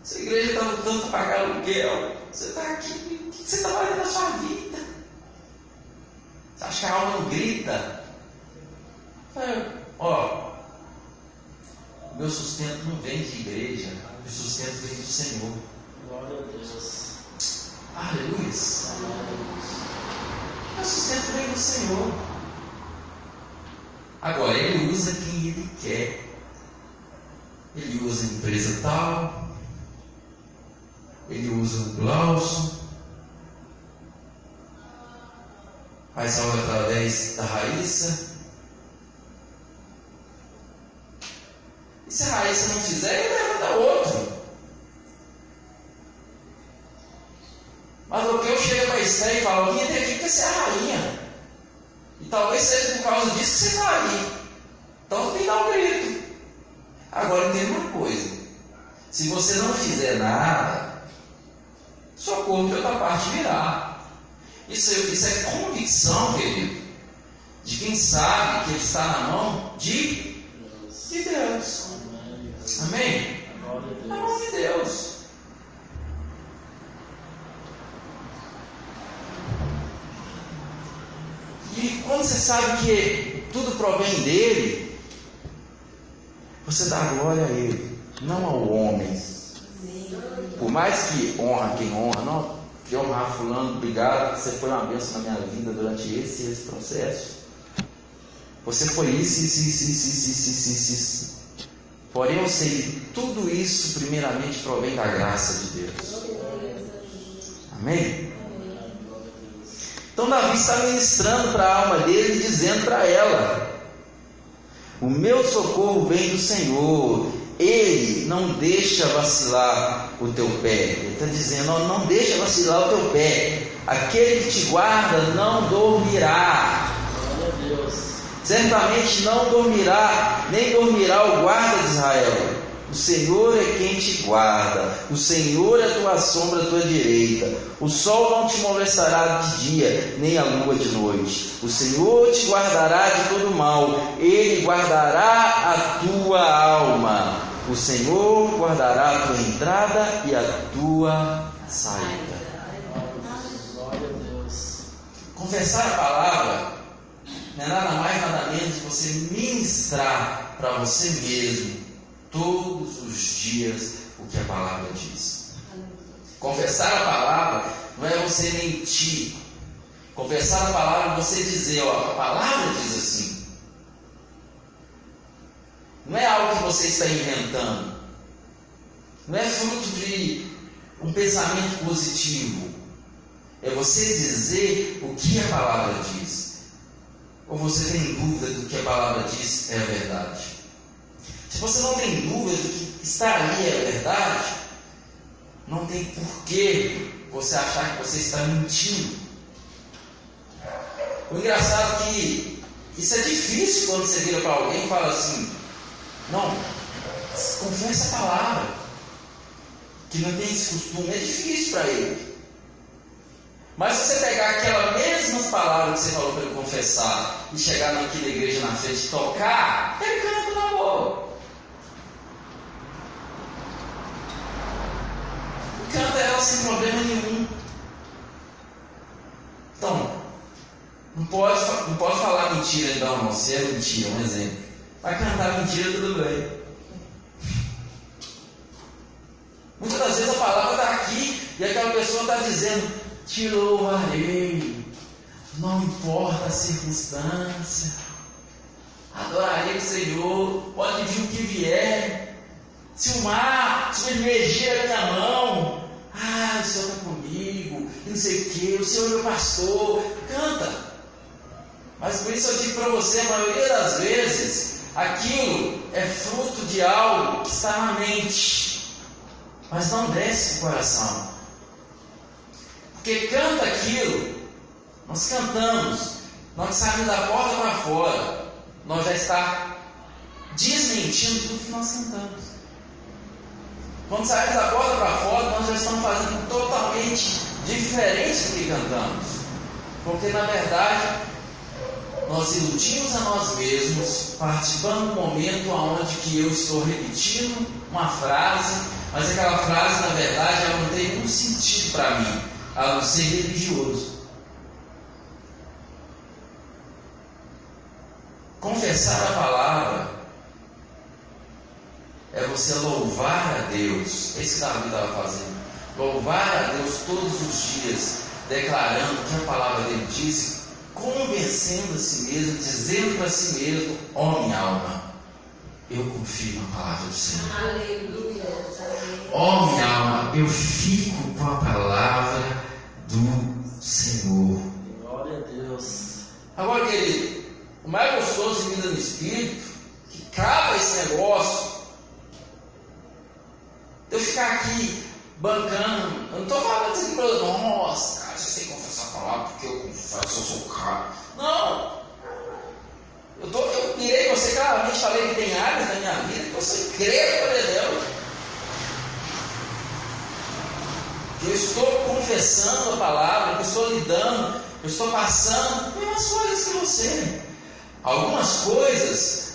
Essa lutando para pagar aluguel. Você está aqui, o que você está fazendo na sua vida? Você acha que a alma não grita? É, ó, meu sustento não vem de igreja, meu sustento vem do Senhor. Glória a Deus. Aleluia. Meu sustento vem do Senhor. Agora, ele usa quem ele quer. Ele usa a empresa tal, ele usa o Glaucio, faz salva através da Raíssa. E se a Raíssa não fizer, ele levanta outro. Mas o que eu chego para Esther e falo, ter aqui porque você é a rainha. E talvez seja por causa disso que você está ali. Então tem que dar um grito. Agora entenda uma coisa. Se você não fizer nada, socorro de outra parte virá. Isso, isso é convicção, querido, de quem sabe que ele está na mão de, de Deus. Amém? Na mão de Deus. E quando você sabe que tudo provém dele, você dá glória a ele, não ao homem. Por mais que honra quem honra, não, que honrar fulano, obrigado, você foi uma bênção na minha vida durante esse esse processo. Você foi isso, isso, isso, isso, isso, isso, isso, isso. Porém, eu sei que tudo isso, primeiramente, provém da graça de Deus. Amém? Então, Davi está ministrando para a alma dele dizendo para ela: O meu socorro vem do Senhor, ele não deixa vacilar o teu pé. Ele está dizendo: não, não deixa vacilar o teu pé. Aquele que te guarda não dormirá. Certamente não dormirá, nem dormirá o guarda de Israel. O Senhor é quem te guarda, o Senhor é a tua sombra à tua direita. O sol não te molestará de dia, nem a lua de noite. O Senhor te guardará de todo mal, ele guardará a tua alma. O Senhor guardará a tua entrada e a tua saída. Confessar a palavra não é nada mais, nada menos que você ministrar para você mesmo todos os dias o que a palavra diz. Confessar a palavra não é você mentir. Confessar a palavra é você dizer, ó, a palavra diz assim. Não é algo que você está inventando. Não é fruto de um pensamento positivo. É você dizer o que a palavra diz. Ou você tem dúvida do que a palavra diz é a verdade. Se você não tem dúvida do que está ali é a verdade, não tem porquê você achar que você está mentindo. O engraçado é que isso é difícil quando você vira para alguém e fala assim: não, confessa a palavra. Que não tem esse costume, é difícil para ele. Mas se você pegar aquelas mesmas palavras que você falou para ele confessar e chegar naquela igreja na frente e tocar, ele canta na boa. Canta ela sem problema nenhum. Então, não pode, não pode falar mentira então, não. Se é mentira, um exemplo. Vai cantar mentira, tudo bem. Muitas das vezes a palavra está aqui e aquela pessoa está dizendo: Te louvarei, não importa a circunstância, adorarei o Senhor, pode vir o que vier. Se o mar submergir a minha mão, ah, o Senhor está comigo, e não sei o que, o Senhor é meu pastor, canta. Mas por isso eu digo para você, a maioria das vezes, aquilo é fruto de algo que está na mente, mas não desce o coração. Porque canta aquilo, nós cantamos, nós saímos da porta para fora, nós já está desmentindo tudo que nós cantamos. Quando saímos da porta para fora, nós já estamos fazendo totalmente diferente do que cantamos. Porque na verdade nós iludimos a nós mesmos, participando do momento onde que eu estou repetindo uma frase, mas aquela frase, na verdade, ela não tem nenhum sentido para mim, a não ser religioso. Confessar a palavra é você louvar a Deus. Esse que Davi estava fazendo. Louvar a Deus todos os dias, declarando o que a palavra dele diz convencendo a si mesmo, dizendo para si mesmo: Ó oh, minha alma, eu confio na palavra do Senhor. Aleluia. Ó oh, minha alma, eu fico com a palavra do Senhor. Glória a Deus. Agora, querido, o mais gostoso de vida no Espírito, que acaba esse negócio, de eu ficar aqui bancando, eu não estou falando assim, nossa, cara, você falar porque eu confesso, eu sou caro. Não! Eu, tô, eu mirei você claramente, falei que tem áreas na minha vida que você crê para Deus. Eu estou confessando a palavra, eu estou lidando, eu estou passando pelas coisas que você. Algumas coisas,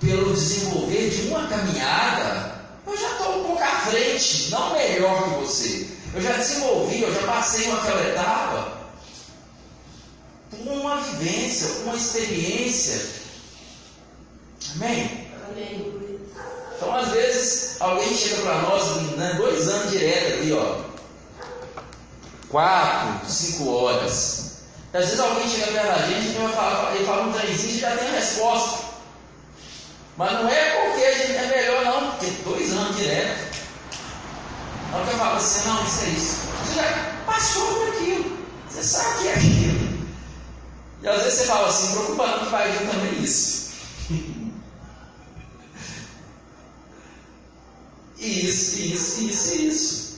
pelo desenvolver de uma caminhada, eu já estou um pouco à frente, não melhor que você. Eu já desenvolvi, eu já passei uma aquela etapa uma vivência, uma experiência. Amém? Amém. Então, às vezes, alguém chega para nós, né, dois anos direto ali, ó. Quatro, cinco horas. E às vezes alguém chega perto da gente e vai falar, ele fala um trenzinho e já tem a resposta. Mas não é porque a gente é melhor, não, porque dois anos direto. Na hora que eu falo assim, não, isso é isso. Você já passou por aquilo. Você sabe o que é aquilo. E às vezes você fala assim, preocupa não que vai vir também isso. isso, isso, isso, isso.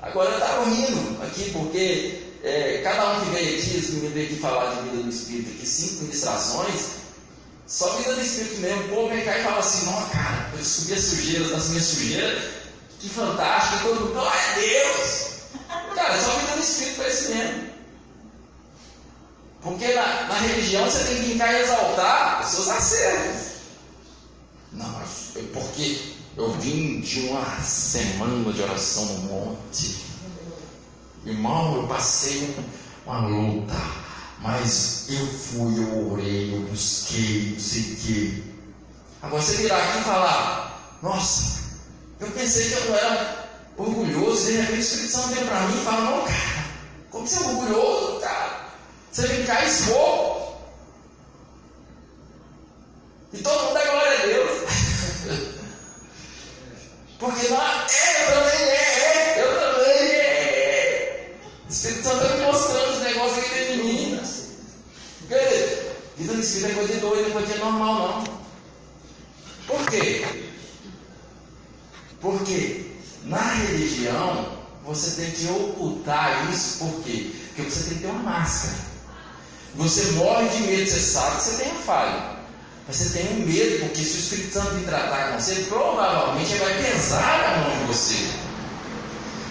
Agora eu estava rindo aqui porque é, cada um que veio aqui, meninos veio aqui falar de vida do Espírito aqui, cinco ministrações, só vida do Espírito mesmo, o povo vem cá e fala assim, não, cara, eu descobri as sujeiras das minhas sujeiras, que fantástico, todo mundo, glória a Deus! Cara, só vida do Espírito para esse mesmo. Porque na, na religião você tem que brincar e exaltar os seus acertos. Não, é porque eu vim de uma semana de oração no monte. Irmão, eu passei uma luta, mas eu fui, eu orei, eu busquei, não sei o quê. Agora você virar aqui e falar, nossa, eu pensei que eu não era orgulhoso, e de repente o Espírito Santo vem para mim e fala, não, cara, como você é orgulhoso, cara? Você vem cá e. E todo mundo dá glória a Deus. Porque não é, eu também é, é, eu também é. O Espírito Santo está me mostrando os negócios aqui de mim. Porque vida no Espírito é coisa de doida, não é coisa normal não. Por quê? Porque na religião você tem que ocultar isso, por quê? Porque você tem que ter uma máscara. Você morre de medo, você sabe que você tem a falha. Mas você tem um medo, porque se o Espírito Santo vir tratar com você, provavelmente ele vai pesar a mão em você.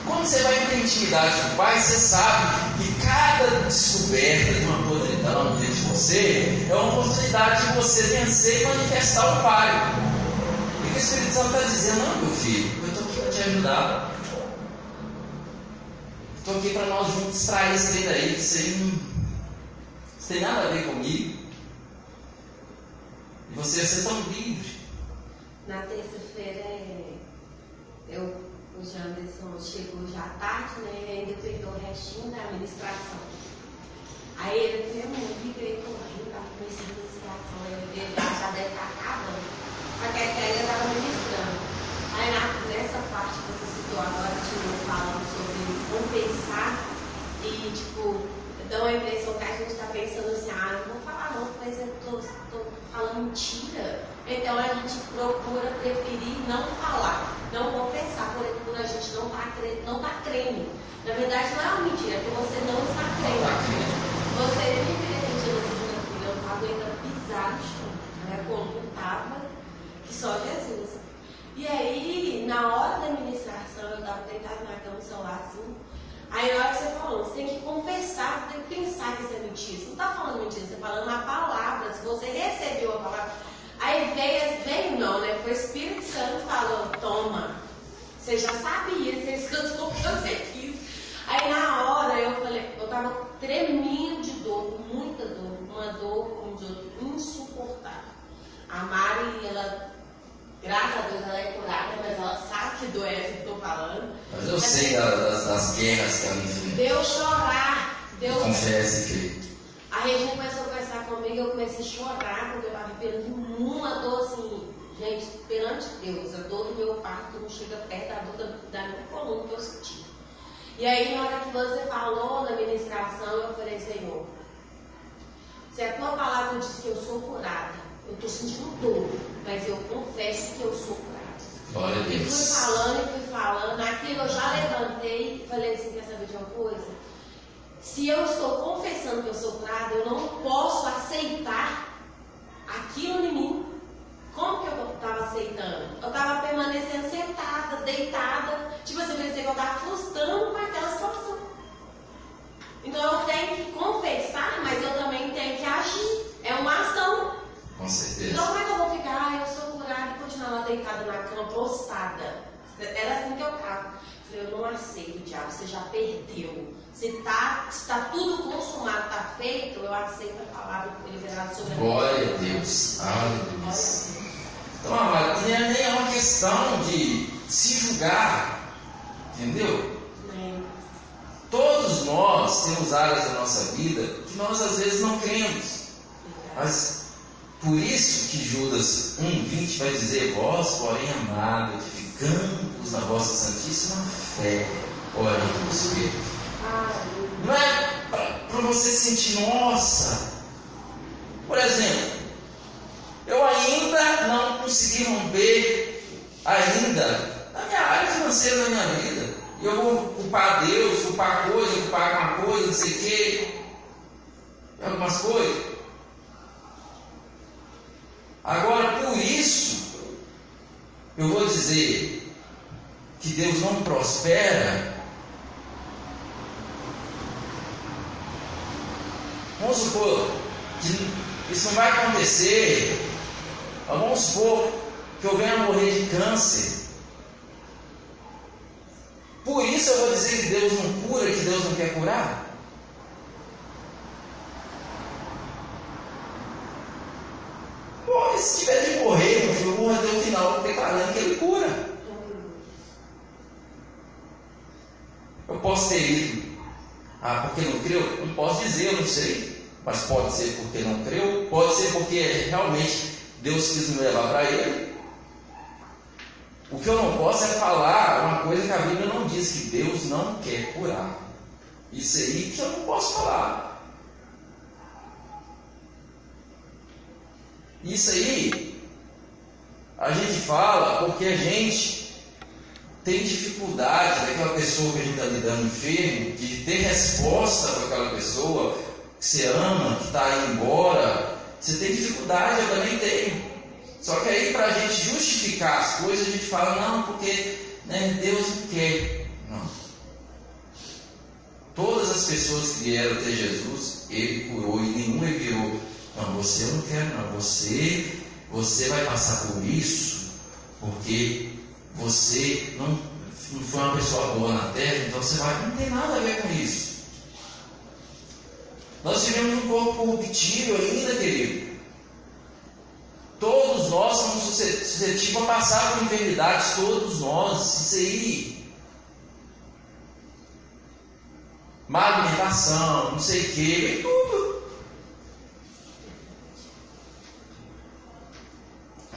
Quando você vai ter intimidade com o Pai, você sabe que cada descoberta de uma podridão dentro de você é uma oportunidade de você vencer e manifestar o Pai. E o Espírito Santo está dizendo, não, meu filho, eu estou aqui para te ajudar. Estou aqui para nós juntos extrair trem daí, isso aí tem nada a ver comigo. E você vai ser tão livre. Na terça-feira, eu, o Janderson chegou já tarde, né? E ainda pegou o restinho da administração. Aí ele veio, eu liguei correndo para começar a administração. Ele já deve estar acabando. Porque a ainda estava ministrando. Aí nessa parte que você citou agora, de novo, falando sobre compensar e, tipo, dá uma impressão que a gente está pensando assim, ah, não vou falar não, mas eu estou falando mentira. Então a gente procura preferir não falar, não confessar, por a gente não está não tá crendo. Na verdade não é uma mentira, é porque você não está crendo. Você me acreditou na segunda-feira, eu estava ainda pisar no chão. Né? A coluna estava que só Jesus. E aí, na hora da ministração, eu estava deitado na cama, celular assim. Aí na hora que você falou, você tem que confessar, você tem que pensar que isso é mentira. Você não está falando mentira, você está falando uma palavra. Se você recebeu a palavra. Aí veio, veio não, né? Foi o Espírito Santo falando, toma. Você já sabia, você escutou o que você quis. Aí na hora eu falei, eu estava tremendo de dor, muita dor, uma dor, de outro, insuportável. A Mari, ela Graças a Deus ela é curada, mas ela sabe que doença que estou falando. Mas eu mas sei das, das, guerras que ela enfrenta. Deu chorar. Deu Confesse que. A Regina começou a conversar comigo, eu comecei a chorar, porque eu estava vivendo uma dor assim, gente, perante Deus, a dor do meu parto não chega perto da dor da, minha coluna que eu senti. E aí, na hora que você falou na ministração, eu falei, Senhor, se a tua palavra diz que eu sou curada, eu estou sentindo dor, mas eu confesso que eu sou. Glória a Deus. E fui falando e fui falando, aquilo eu já levantei e falei assim, quer saber de uma coisa? Se eu estou confessando que eu sou curado, eu não posso aceitar aquilo em mim. Como que eu estava aceitando? Eu estava permanecendo sentada, deitada, tipo assim, parecia que eu estava frustrando com aquela situação. Então eu tenho que confessar, mas eu também tenho que agir. É uma ação. Com certeza. Então como é que eu vou ficar? Ah, eu sou curada e continuar lá deitada na cama, prostrada. Era assim que eu ficava. Eu não aceito, diabo, você já perdeu. Se está tá tudo consumado, está feito, eu aceito a palavra liberada sobre a Glória a Deus. Aleluia. Então, amado, não é nem uma questão de se julgar. Entendeu? Todos nós temos áreas da nossa vida que nós às vezes não cremos. Mas por isso que Judas 1,20 vai dizer: Vós, porém, amado, edificando-vos na vossa santíssima fé, orando no Espírito. Não é para você sentir, nossa. Por exemplo, eu ainda não consegui romper, ainda, na minha área financeira da minha vida. E eu vou culpar Deus, culpar coisa, culpar alguma coisa, não sei o quê. Algumas coisas. Agora, por isso, eu vou dizer que Deus não prospera. Vamos supor que isso não vai acontecer. Vamos supor que eu venha morrer de câncer. Por isso eu vou dizer que Deus não cura, que Deus não quer curar. Se tiver de morrer, meu filho, morra até o final, declarando que ele cura. Eu posso ter ido. Ah, porque não creu? Não posso dizer, eu não sei. Mas pode ser porque não creu, pode ser porque realmente Deus quis me levar para ele. O que eu não posso é falar uma coisa que a Bíblia não diz, que Deus não quer curar. Isso aí que eu não posso falar. Isso aí a gente fala porque a gente tem dificuldade daquela pessoa que a gente está lidando enfermo, de ter resposta para aquela pessoa que você ama, que está indo embora. Você tem dificuldade, eu também tenho. Só que aí para a gente justificar as coisas, a gente fala, não, porque né, Deus não quer. Não. Todas as pessoas que vieram até Jesus, ele curou e nenhum ele. Não, você não quero, não. Você, você vai passar por isso porque você não, não foi uma pessoa boa na terra, então você vai. Não tem nada a ver com isso. Nós vivemos um corpo corruptível ainda, querido. Todos nós somos suscetíveis a passar por enfermidades, todos nós. Isso aí má alimentação, não sei o que, tudo.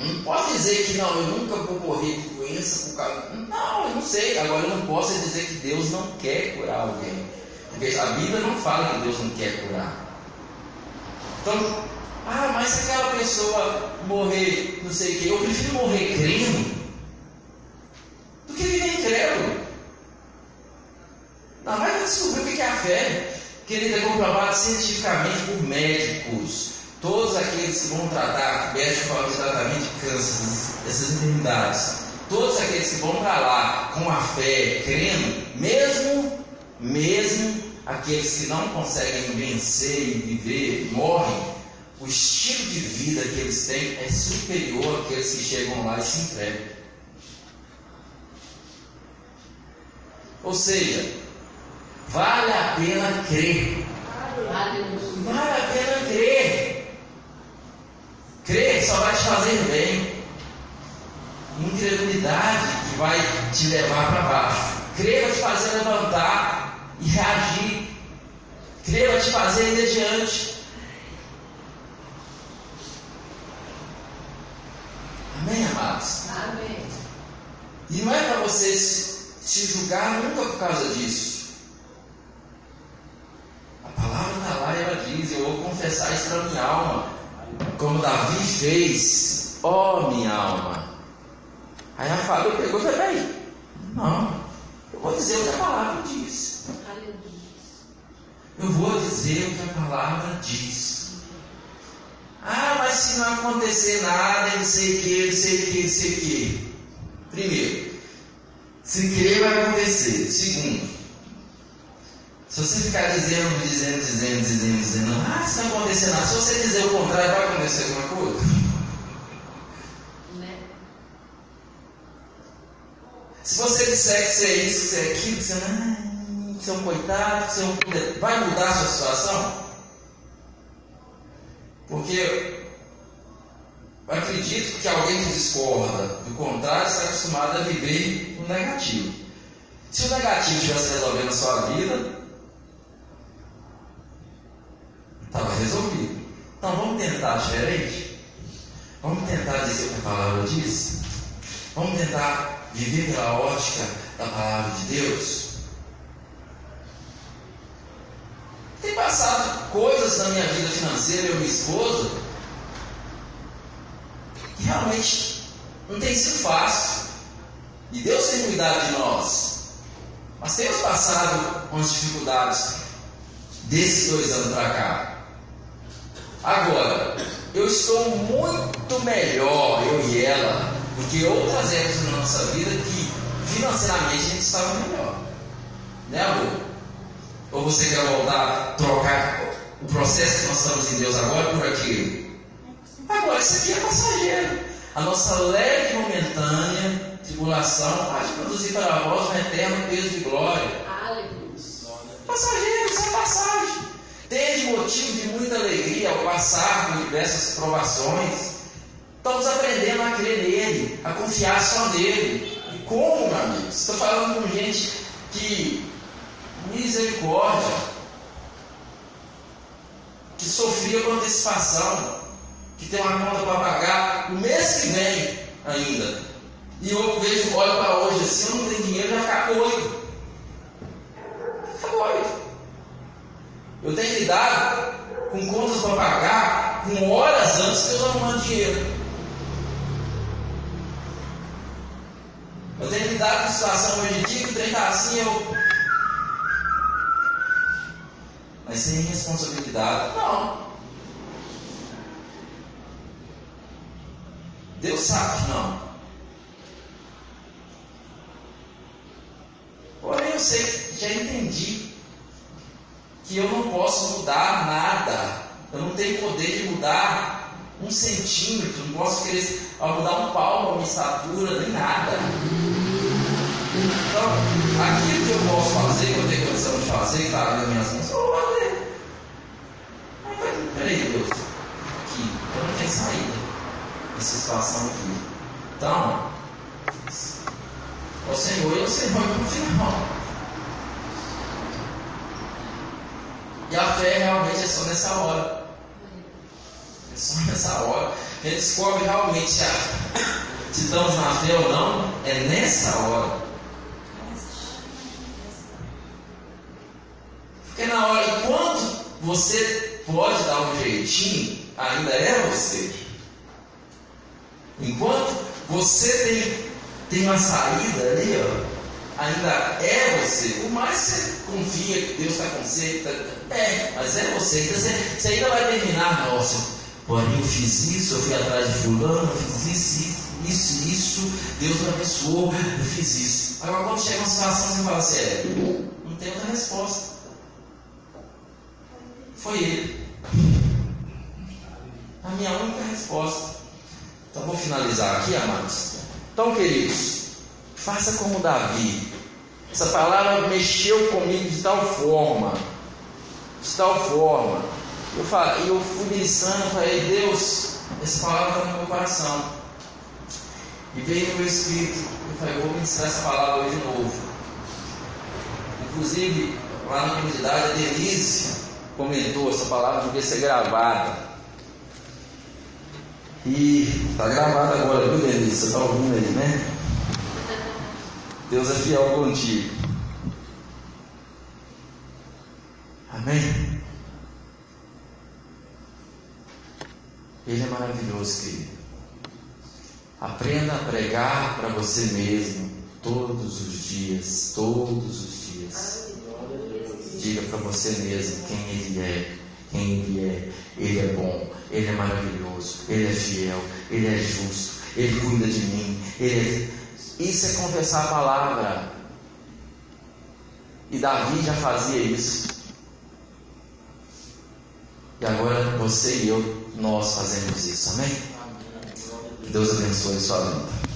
Não posso dizer que não, eu nunca vou morrer de doença por causa. Não, eu não sei. Agora eu não posso dizer que Deus não quer curar alguém. Porque a Bíblia não fala que Deus não quer curar. Então, ah, mas se aquela pessoa morrer, não sei o que, eu prefiro morrer crendo do que viver incrédulo. Não, mas descobrir o que é a fé. Querido, é comprovado cientificamente por médicos. Todos aqueles que vão tratar, médicos falam de tratamento de câncer, essas enfermidades. Todos aqueles que vão para lá com a fé, crendo, mesmo, mesmo aqueles que não conseguem vencer e viver, morrem, o estilo de vida que eles têm é superior àqueles que chegam lá e se entregam. Ou seja, Vale a pena crer. Vale a pena crer. Crer só vai te fazer bem. Incredulidade que vai te levar para baixo. Crer vai te fazer levantar e reagir. Crer vai te fazer ir adiante. Amém, amados? Amém. E não é para você se julgar nunca por causa disso. A palavra está lá e ela diz: Eu vou confessar isso para minha alma, como Davi fez, ó oh, minha alma. Aí a Fábio pegou e falou: Peraí, não, eu vou dizer o que a palavra diz. Eu vou dizer o que a palavra diz. Ah, mas se não acontecer nada, não sei o que, não sei o que, não sei o que. Primeiro, se crer vai acontecer. Segundo, se você ficar dizendo, dizendo, dizendo, dizendo, dizendo, ah, se não acontecer nada, se você dizer o contrário, vai acontecer alguma coisa? Né? Se você disser que você é isso, que você é aquilo, que você, que você é um coitado, que você é um. Vai mudar a sua situação? Porque eu acredito que alguém que discorda do contrário está acostumado a viver no negativo. Se o negativo estivesse resolvendo a sua vida, Estava resolvido. Então vamos tentar diferente? Vamos tentar dizer o que a palavra diz? Vamos tentar viver pela ótica da palavra de Deus? Tem passado coisas na minha vida financeira, eu e minha esposa, que realmente não tem sido fácil. E Deus tem cuidado de nós. Mas temos passado umas dificuldades desses dois anos para cá. Agora, eu estou muito melhor, eu e ela, do que outras épocas na nossa vida que financeiramente a gente estava melhor. Né, amor? Ou você quer voltar, trocar o processo que nós estamos em Deus agora por aquilo? Agora, isso aqui é passageiro. A nossa leve e momentânea tribulação há de produzir para vós um eterno peso de glória. Passageiro, isso é passagem. Tende motivo de muita alegria ao passar por diversas provações. Estamos aprendendo a crer nele, a confiar só nele. E como, meu amigo? Estou falando com gente que, misericórdia, que sofria com antecipação, que tem uma conta para pagar no mês que vem ainda. E eu vejo, olho para hoje assim, eu não tenho dinheiro, já ficar doido. Fica doido. Eu tenho lidado com contas para pagar com horas antes que eu arrumando dinheiro. Eu tenho lidado com situação hoje em dia que o trem está assim, eu. Mas sem responsabilidade. Não. Deus sabe que não. Porém, eu sei, já entendi que eu não posso mudar nada. Eu não tenho poder de mudar um centímetro, não posso querer mudar um palmo, uma estatura, nem nada. Então, aquilo que eu posso fazer, que eu tenho condição de fazer, que está nas minhas mãos, eu vou fazer. Mas, peraí, Deus, aqui, eu não tenho saída nessa situação aqui. Então, o Senhor e o Senhor no final. E a fé realmente é só nessa hora. É só nessa hora. A gente descobre realmente se, se estamos na fé ou não. É nessa hora. Porque na hora, enquanto você pode dar um jeitinho, ainda é você. Enquanto você tem, tem uma saída ali, ó, ainda é você. Por mais que você confia que Deus está com você, é, mas é você. Então você, você ainda vai terminar, nossa, porém eu fiz isso, eu fui atrás de fulano, eu fiz isso, isso, isso, Deus me abençoou, eu fiz isso. Agora quando chega uma situação, você fala assim, é, não tem outra resposta. Foi ele. A minha única resposta. Então vou finalizar aqui, amados. Então, queridos, faça como Davi. Essa palavra mexeu comigo de tal forma, de tal forma. Eu, falei, eu fui ministrando, falei, Deus, essa palavra está no meu coração. E veio no meu espírito, eu falei, eu vou ministrar essa palavra hoje de novo. Inclusive, lá na comunidade, a Denise comentou, essa palavra devia ser gravada. E está gravado agora, viu, Denise? Você está ouvindo aí, né? Deus é fiel contigo. Amém? Ele é maravilhoso, querido. Aprenda a pregar para você mesmo todos os dias, todos os dias. Diga para você mesmo quem Ele é, quem Ele é. Ele é bom, Ele é maravilhoso, Ele é fiel, Ele é justo, Ele cuida de mim. Ele é... Isso é confessar a palavra. E Davi já fazia isso. E agora você e eu, nós fazemos isso. Amém? Deus abençoe sua vida.